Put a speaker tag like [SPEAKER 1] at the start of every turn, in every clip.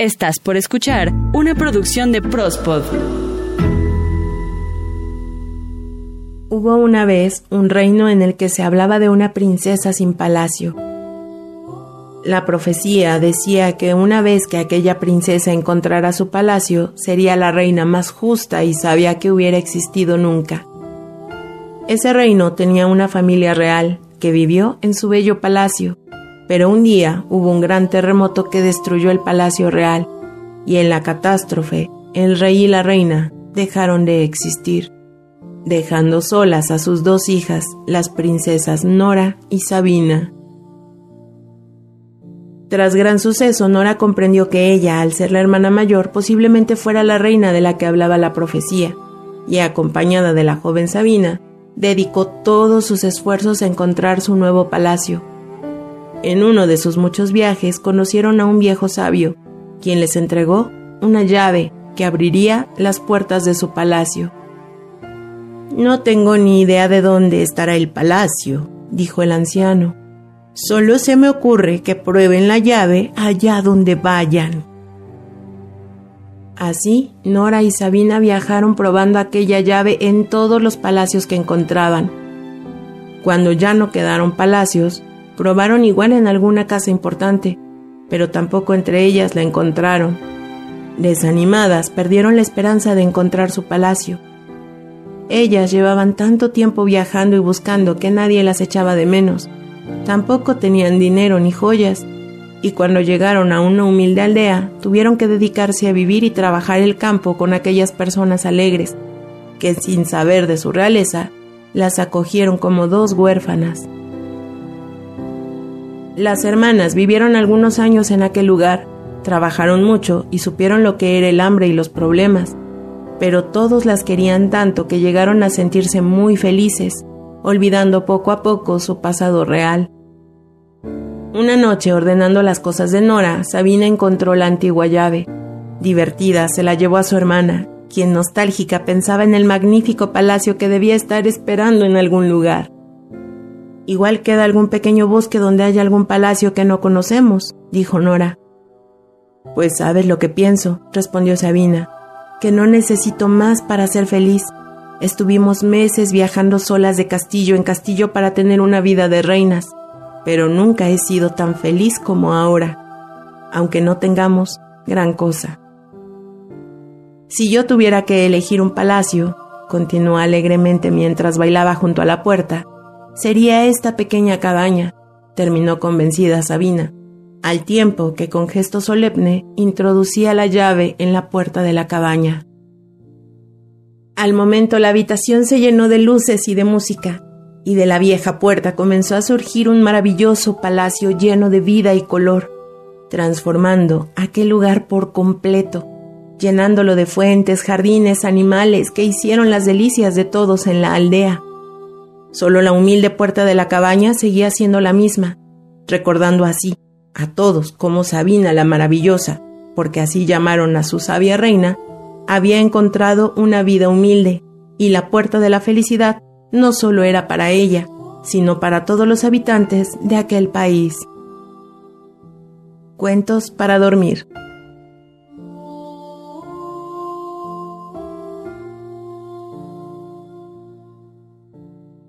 [SPEAKER 1] Estás por escuchar una producción de Prospod.
[SPEAKER 2] Hubo una vez un reino en el que se hablaba de una princesa sin palacio. La profecía decía que una vez que aquella princesa encontrara su palacio, sería la reina más justa y sabia que hubiera existido nunca. Ese reino tenía una familia real que vivió en su bello palacio, pero un día hubo un gran terremoto que destruyó el palacio real, y en la catástrofe el rey y la reina dejaron de existir, dejando solas a sus dos hijas, las princesas Nora y Sabina. Tras gran suceso, Nora comprendió que ella, al ser la hermana mayor, posiblemente fuera la reina de la que hablaba la profecía, y acompañada de la joven Sabina, dedicó todos sus esfuerzos a encontrar su nuevo palacio, en uno de sus muchos viajes conocieron a un viejo sabio, quien les entregó una llave que abriría las puertas de su palacio. No tengo ni idea de dónde estará el palacio, dijo el anciano. Solo se me ocurre que prueben la llave allá donde vayan. Así, Nora y Sabina viajaron probando aquella llave en todos los palacios que encontraban. Cuando ya no quedaron palacios, Probaron igual en alguna casa importante, pero tampoco entre ellas la encontraron. Desanimadas, perdieron la esperanza de encontrar su palacio. Ellas llevaban tanto tiempo viajando y buscando que nadie las echaba de menos. Tampoco tenían dinero ni joyas, y cuando llegaron a una humilde aldea, tuvieron que dedicarse a vivir y trabajar el campo con aquellas personas alegres, que sin saber de su realeza, las acogieron como dos huérfanas. Las hermanas vivieron algunos años en aquel lugar, trabajaron mucho y supieron lo que era el hambre y los problemas, pero todos las querían tanto que llegaron a sentirse muy felices, olvidando poco a poco su pasado real. Una noche, ordenando las cosas de Nora, Sabina encontró la antigua llave. Divertida, se la llevó a su hermana, quien nostálgica pensaba en el magnífico palacio que debía estar esperando en algún lugar. Igual queda algún pequeño bosque donde haya algún palacio que no conocemos, dijo Nora. Pues sabes lo que pienso, respondió Sabina, que no necesito más para ser feliz. Estuvimos meses viajando solas de castillo en castillo para tener una vida de reinas, pero nunca he sido tan feliz como ahora, aunque no tengamos gran cosa. Si yo tuviera que elegir un palacio, continuó alegremente mientras bailaba junto a la puerta, sería esta pequeña cabaña, terminó convencida Sabina, al tiempo que con gesto solemne introducía la llave en la puerta de la cabaña. Al momento la habitación se llenó de luces y de música, y de la vieja puerta comenzó a surgir un maravilloso palacio lleno de vida y color, transformando aquel lugar por completo, llenándolo de fuentes, jardines, animales que hicieron las delicias de todos en la aldea. Solo la humilde puerta de la cabaña seguía siendo la misma, recordando así a todos cómo Sabina la maravillosa, porque así llamaron a su sabia reina, había encontrado una vida humilde, y la puerta de la felicidad no solo era para ella, sino para todos los habitantes de aquel país. Cuentos para dormir.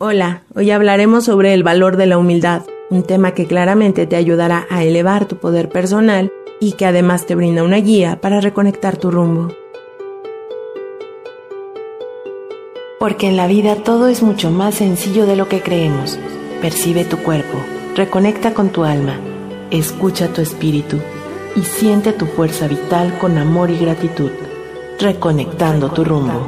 [SPEAKER 2] Hola, hoy hablaremos sobre el valor de la humildad, un tema que claramente te ayudará a elevar tu poder personal y que además te brinda una guía para reconectar tu rumbo. Porque en la vida todo es mucho más sencillo de lo que creemos. Percibe tu cuerpo, reconecta con tu alma, escucha tu espíritu y siente tu fuerza vital con amor y gratitud, reconectando tu rumbo.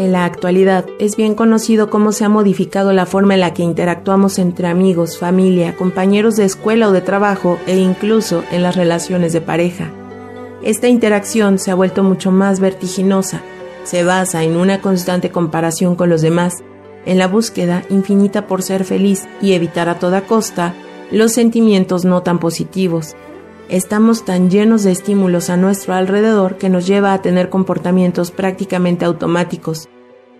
[SPEAKER 2] En la actualidad. Es bien conocido cómo se ha modificado la forma en la que interactuamos entre amigos, familia, compañeros de escuela o de trabajo e incluso en las relaciones de pareja. Esta interacción se ha vuelto mucho más vertiginosa, se basa en una constante comparación con los demás, en la búsqueda infinita por ser feliz y evitar a toda costa los sentimientos no tan positivos, Estamos tan llenos de estímulos a nuestro alrededor que nos lleva a tener comportamientos prácticamente automáticos.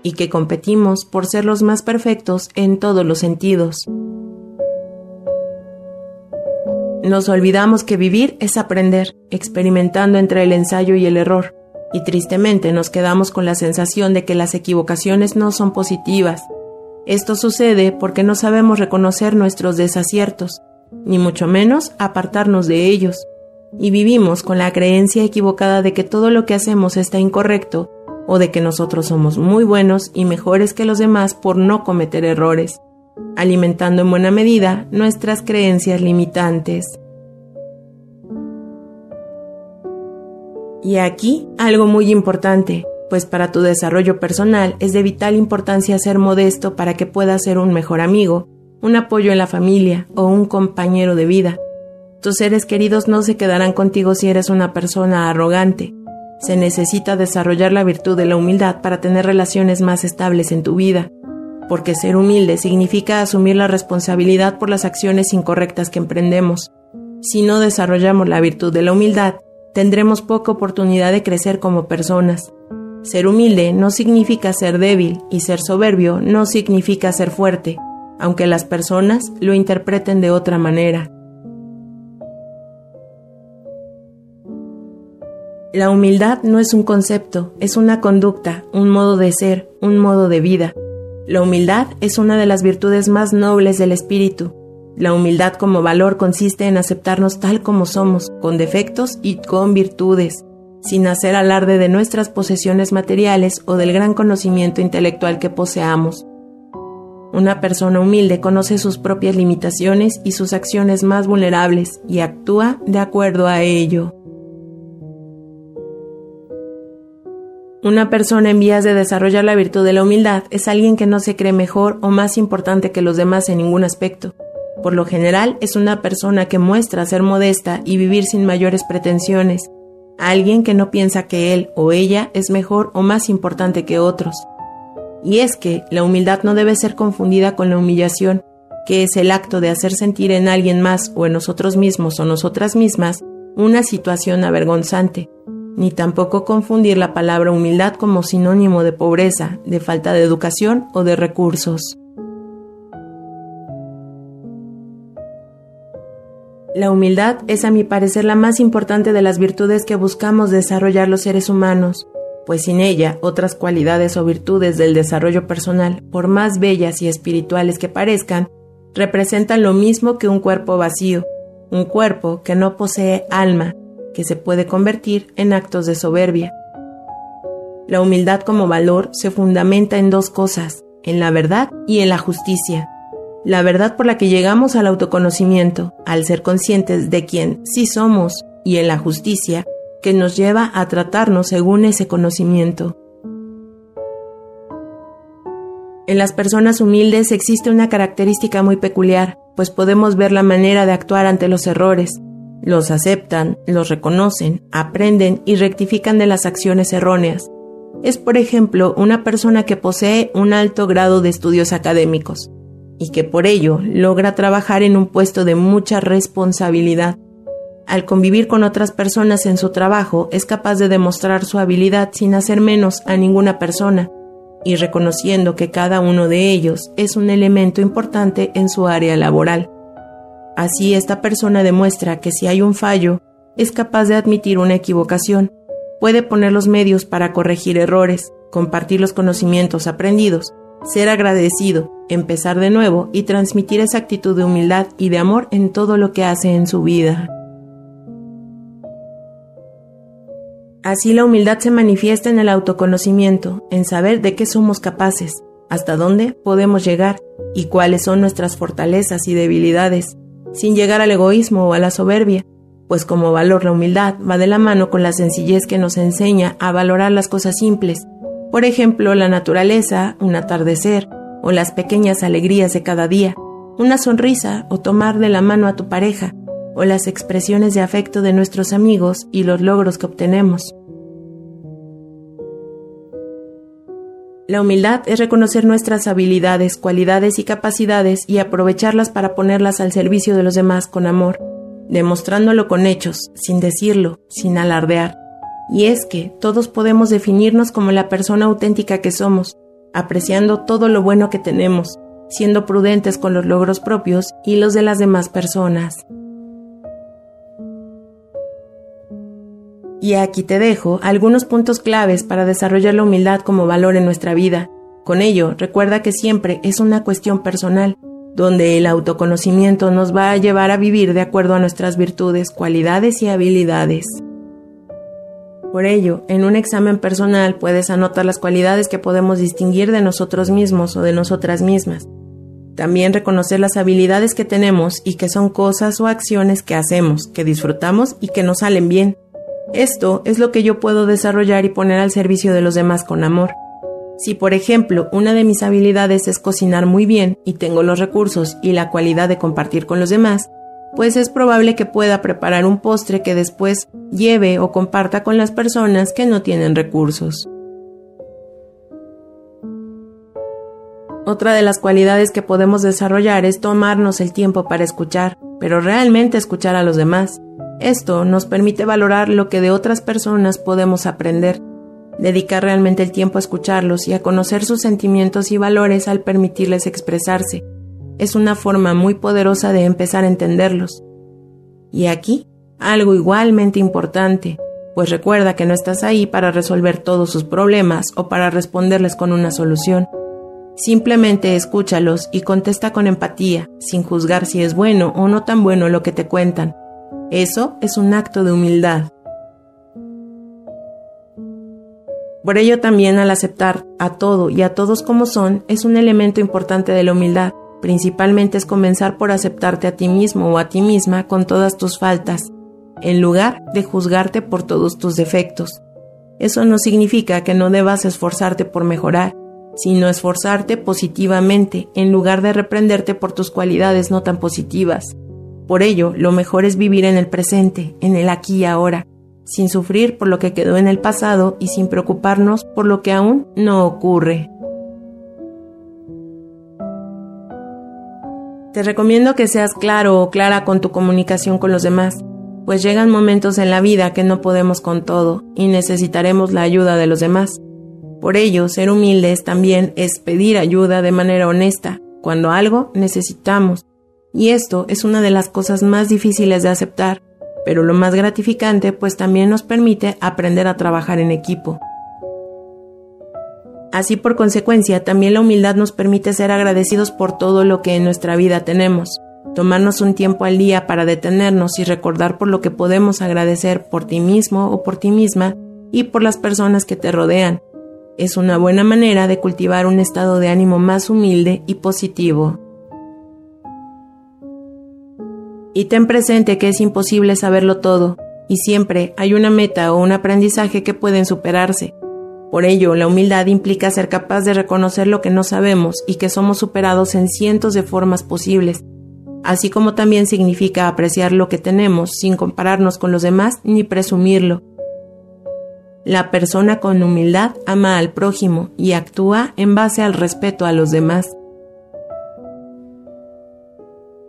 [SPEAKER 2] y que competimos por ser los más perfectos en todos los sentidos. Nos olvidamos que vivir es aprender, experimentando entre el ensayo y el error, y tristemente nos quedamos con la sensación de que las equivocaciones no son positivas. Esto sucede porque no sabemos reconocer nuestros desaciertos, ni mucho menos apartarnos de ellos, y vivimos con la creencia equivocada de que todo lo que hacemos está incorrecto o de que nosotros somos muy buenos y mejores que los demás por no cometer errores, alimentando en buena medida nuestras creencias limitantes. Y aquí algo muy importante, pues para tu desarrollo personal es de vital importancia ser modesto para que puedas ser un mejor amigo, un apoyo en la familia o un compañero de vida. Tus seres queridos no se quedarán contigo si eres una persona arrogante. Se necesita desarrollar la virtud de la humildad para tener relaciones más estables en tu vida, porque ser humilde significa asumir la responsabilidad por las acciones incorrectas que emprendemos. Si no desarrollamos la virtud de la humildad, tendremos poca oportunidad de crecer como personas. Ser humilde no significa ser débil y ser soberbio no significa ser fuerte, aunque las personas lo interpreten de otra manera. La humildad no es un concepto, es una conducta, un modo de ser, un modo de vida. La humildad es una de las virtudes más nobles del espíritu, la humildad como valor consiste en aceptarnos tal como somos, con defectos y con virtudes, sin hacer alarde de nuestras posesiones materiales o del gran conocimiento intelectual que poseamos. Una persona humilde conoce sus propias limitaciones y sus acciones más vulnerables y actúa de acuerdo a ello. Una persona en vías de desarrollar la virtud de la humildad es alguien que no se cree mejor o más importante que los demás en ningún aspecto, por lo general es una persona que muestra ser modesta y vivir sin mayores pretensiones, alguien que no piensa que él o ella es mejor o más importante que otros. Y es que la humildad no debe ser confundida con la humillación, que es el acto de hacer sentir en alguien más o en nosotros mismos o nosotras mismas una situación avergonzante, ni tampoco confundir la palabra humildad como sinónimo de pobreza, de falta de educación o de recursos. La humildad es a mi parecer la más importante de las virtudes que buscamos desarrollar los seres humanos, pues sin ella otras cualidades o virtudes del desarrollo personal, por más bellas y espirituales que parezcan, representan lo mismo que un cuerpo vacío, un cuerpo que no posee alma, que se puede convertir en actos de soberbia. La humildad como valor se fundamenta en dos cosas, en la verdad y en la justicia la verdad por la que llegamos al autoconocimiento, al ser conscientes de quién sí somos y en la justicia que nos lleva a tratarnos según ese conocimiento. En las personas humildes existe una característica muy peculiar, pues podemos ver la manera de actuar ante los errores. Los aceptan, los reconocen, aprenden y rectifican de las acciones erróneas. Es, por ejemplo, una persona que posee un alto grado de estudios académicos, y que por ello logra trabajar en un puesto de mucha responsabilidad. Al convivir con otras personas en su trabajo es capaz de demostrar su habilidad sin hacer menos a ninguna persona y reconociendo que cada uno de ellos es un elemento importante en su área laboral. Así esta persona demuestra que si hay un fallo, es capaz de admitir una equivocación, puede poner los medios para corregir errores, compartir los conocimientos aprendidos ser agradecido, empezar de nuevo y transmitir esa actitud de humildad y de amor en todo lo que hace en su vida. Así la humildad se manifiesta en el autoconocimiento, en saber de qué somos capaces, hasta dónde podemos llegar y cuáles son nuestras fortalezas y debilidades, sin llegar al egoísmo o a la soberbia, pues como valor la humildad va de la mano con la sencillez que nos enseña a valorar las cosas simples por ejemplo, la naturaleza, un atardecer o las pequeñas alegrías de cada día, una sonrisa o tomar de la mano a tu pareja o las expresiones de afecto de nuestros amigos y los logros que obtenemos. La humildad es reconocer nuestras habilidades, cualidades y capacidades y aprovecharlas para ponerlas al servicio de los demás con amor, demostrándolo con hechos, sin decirlo, sin alardear y es que todos podemos definirnos como la persona auténtica que somos, apreciando todo lo bueno que tenemos, siendo prudentes con los logros propios y los de las demás personas. Y aquí te dejo algunos puntos claves para desarrollar la humildad como valor en nuestra vida. Con ello, recuerda que siempre es una cuestión personal, donde el autoconocimiento nos va a llevar a vivir de acuerdo a nuestras virtudes, cualidades y habilidades. Por ello, en un examen personal puedes anotar las cualidades que podemos distinguir de nosotros mismos o de nosotras mismas. También reconocer las habilidades que tenemos y que son cosas o acciones que hacemos, que disfrutamos y que nos salen bien. Esto es lo que yo puedo desarrollar y poner al servicio de los demás con amor. Si, por ejemplo, una de mis habilidades es cocinar muy bien y tengo los recursos y la cualidad de compartir con los demás, pues es probable que pueda preparar un postre que después lleve o comparta con las personas que no tienen recursos. Otra de las cualidades que podemos desarrollar es tomarnos el tiempo para escuchar, pero realmente escuchar a los demás. Esto nos permite valorar lo que de otras personas podemos aprender, dedicar realmente el tiempo a escucharlos y a conocer sus sentimientos y valores al permitirles expresarse, es una forma muy poderosa de empezar a entenderlos. Y aquí, algo igualmente importante, pues recuerda que no estás ahí para resolver todos sus problemas o para responderles con una solución. Simplemente escúchalos y contesta con empatía, sin juzgar si es bueno o no tan bueno lo que te cuentan. Eso es un acto de humildad. Por ello también al aceptar a todo y a todos como son es un elemento importante de la humildad, Principalmente es comenzar por aceptarte a ti mismo o a ti misma con todas tus faltas, en lugar de juzgarte por todos tus defectos. Eso no significa que no debas esforzarte por mejorar, sino esforzarte positivamente en lugar de reprenderte por tus cualidades no tan positivas. Por ello, lo mejor es vivir en el presente, en el aquí y ahora, sin sufrir por lo que quedó en el pasado y sin preocuparnos por lo que aún no ocurre. Te recomiendo que seas claro o clara con tu comunicación con los demás, pues llegan momentos en la vida que no podemos con todo y necesitaremos la ayuda de los demás. Por ello, ser humildes también es pedir ayuda de manera honesta cuando algo necesitamos. Y esto es una de las cosas más difíciles de aceptar, pero lo más gratificante pues también nos permite aprender a trabajar en equipo. Así por consecuencia, también la humildad nos permite ser agradecidos por todo lo que en nuestra vida tenemos, tomarnos un tiempo al día para detenernos y recordar por lo que podemos agradecer por ti mismo o por ti misma y por las personas que te rodean. Es una buena manera de cultivar un estado de ánimo más humilde y positivo. Y ten presente que es imposible saberlo todo, y siempre hay una meta o un aprendizaje que pueden superarse. Por ello, la humildad implica ser capaz de reconocer lo que no sabemos y que somos superados en cientos de formas posibles, así como también significa apreciar lo que tenemos sin compararnos con los demás ni presumirlo. La persona con humildad ama al prójimo y actúa en base al respeto a los demás.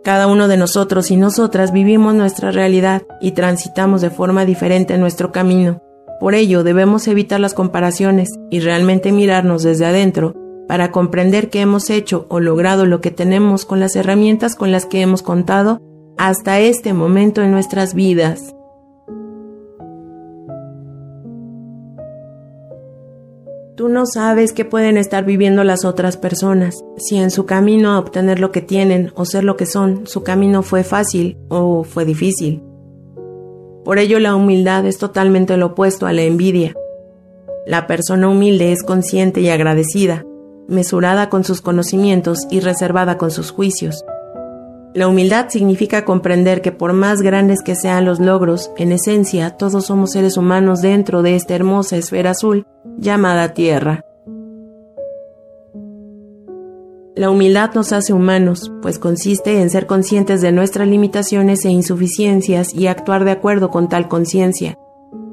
[SPEAKER 2] Cada uno de nosotros y nosotras vivimos nuestra realidad y transitamos de forma diferente nuestro camino. Por ello debemos evitar las comparaciones y realmente mirarnos desde adentro para comprender que hemos hecho o logrado lo que tenemos con las herramientas con las que hemos contado hasta este momento en nuestras vidas. Tú no sabes qué pueden estar viviendo las otras personas, si en su camino a obtener lo que tienen o ser lo que son, su camino fue fácil o fue difícil. Por ello la humildad es totalmente lo opuesto a la envidia. La persona humilde es consciente y agradecida, mesurada con sus conocimientos y reservada con sus juicios. La humildad significa comprender que por más grandes que sean los logros, en esencia todos somos seres humanos dentro de esta hermosa esfera azul llamada Tierra. La humildad nos hace humanos, pues consiste en ser conscientes de nuestras limitaciones e insuficiencias y actuar de acuerdo con tal conciencia.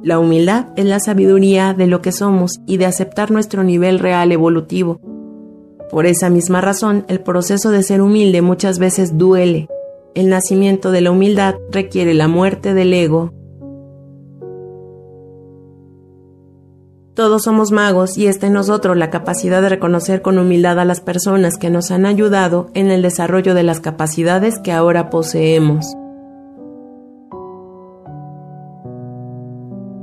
[SPEAKER 2] La humildad es la sabiduría de lo que somos y de aceptar nuestro nivel real evolutivo. Por esa misma razón, el proceso de ser humilde muchas veces duele. El nacimiento de la humildad requiere la muerte del ego, Todos somos magos y está en nosotros la capacidad de reconocer con humildad a las personas que nos han ayudado en el desarrollo de las capacidades que ahora poseemos.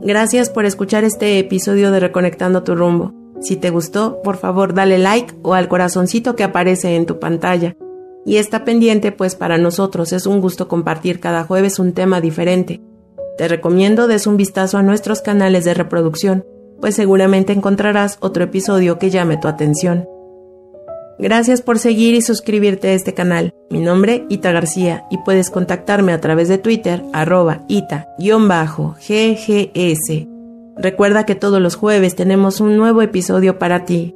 [SPEAKER 2] Gracias por escuchar este episodio de Reconectando tu rumbo. Si te gustó, por favor dale like o al corazoncito que aparece en tu pantalla. Y está pendiente, pues para nosotros es un gusto compartir cada jueves un tema diferente. Te recomiendo des un vistazo a nuestros canales de reproducción, pues seguramente encontrarás otro episodio que llame tu atención. Gracias por seguir y suscribirte a este canal. Mi nombre, Ita García, y puedes contactarme a través de Twitter, arroba ita-ggs. Recuerda que todos los jueves tenemos un nuevo episodio para ti.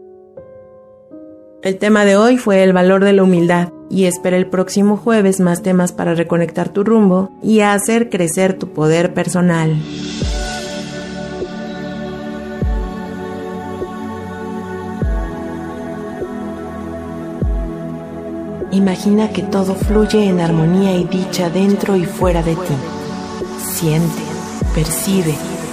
[SPEAKER 2] El tema de hoy fue el valor de la humildad y espera el próximo jueves más temas para reconectar tu rumbo y hacer crecer tu poder personal. Imagina que todo fluye en armonía y dicha dentro y fuera de ti. Siente, percibe,